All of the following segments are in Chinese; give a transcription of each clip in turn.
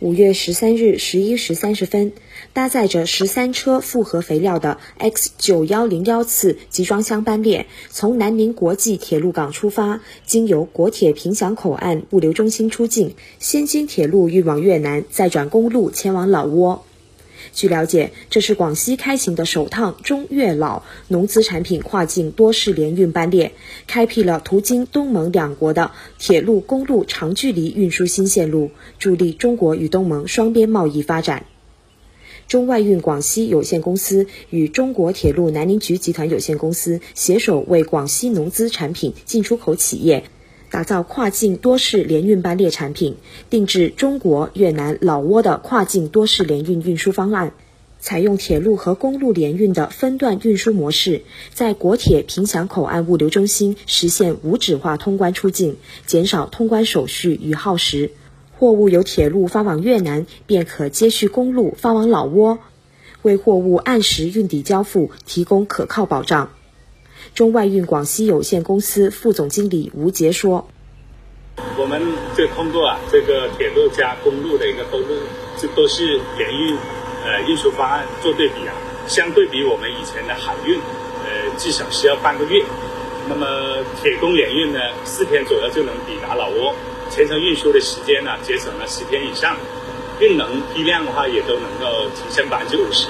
五月十三日十一时三十分，搭载着十三车复合肥料的 X 九幺零幺次集装箱班列从南宁国际铁路港出发，经由国铁凭祥口岸物流中心出境，先经铁路运往越南，再转公路前往老挝。据了解，这是广西开行的首趟中越老农资产品跨境多式联运班列，开辟了途经东盟两国的铁路、公路长距离运输新线路，助力中国与东盟双边贸易发展。中外运广西有限公司与中国铁路南宁局集团有限公司携手，为广西农资产品进出口企业。打造跨境多式联运班列产品，定制中国、越南、老挝的跨境多式联运运输方案，采用铁路和公路联运的分段运输模式，在国铁凭祥口岸物流中心实现无纸化通关出境，减少通关手续与耗时。货物由铁路发往越南，便可接续公路发往老挝，为货物按时运抵交付提供可靠保障。中外运广西有限公司副总经理吴杰说：“我们就通过啊这个铁路加公路的一个都路，这都是联运呃运输方案做对比啊，相对比我们以前的海运，呃至少需要半个月。那么铁公联运呢，四天左右就能抵达老挝，全程运输的时间呢节省了十天以上，运能批量的话也都能够提升百分之五十。”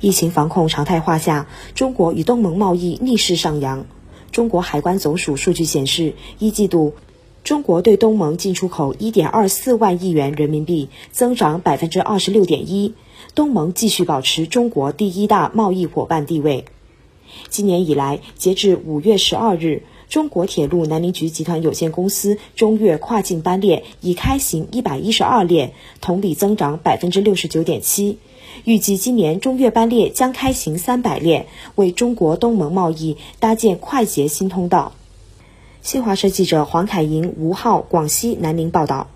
疫情防控常态化下，中国与东盟贸易逆势上扬。中国海关总署数据显示，一季度中国对东盟进出口1.24万亿元人民币，增长26.1%。东盟继续保持中国第一大贸易伙伴地位。今年以来，截至5月12日，中国铁路南宁局集团有限公司中越跨境班列已开行一百一十二列，同比增长百分之六十九点七。预计今年中越班列将开行三百列，为中国东盟贸易搭建快捷新通道。新华社记者黄凯莹、吴浩，广西南宁报道。